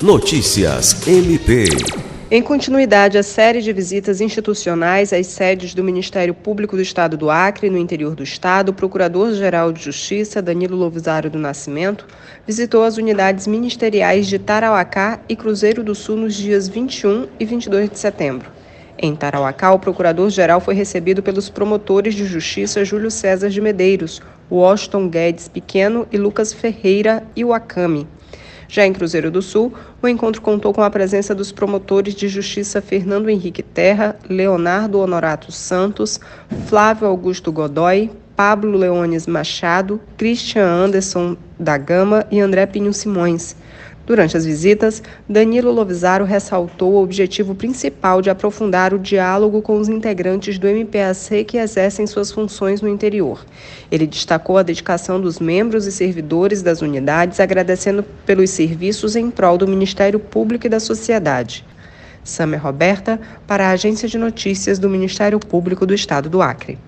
Notícias MP. Em continuidade à série de visitas institucionais às sedes do Ministério Público do Estado do Acre, no interior do Estado, o Procurador-Geral de Justiça, Danilo Lovisário do Nascimento, visitou as unidades ministeriais de Tarauacá e Cruzeiro do Sul nos dias 21 e 22 de setembro. Em Tarauacá, o procurador-geral foi recebido pelos promotores de justiça Júlio César de Medeiros, Washington Guedes Pequeno e Lucas Ferreira e Wakami. Já em Cruzeiro do Sul, o encontro contou com a presença dos promotores de justiça Fernando Henrique Terra, Leonardo Honorato Santos, Flávio Augusto Godoy, Pablo Leones Machado, Christian Anderson da Gama e André Pinho Simões. Durante as visitas, Danilo Lovisaro ressaltou o objetivo principal de aprofundar o diálogo com os integrantes do MPAC que exercem suas funções no interior. Ele destacou a dedicação dos membros e servidores das unidades, agradecendo pelos serviços em prol do Ministério Público e da sociedade. Samer Roberta, para a Agência de Notícias do Ministério Público do Estado do Acre.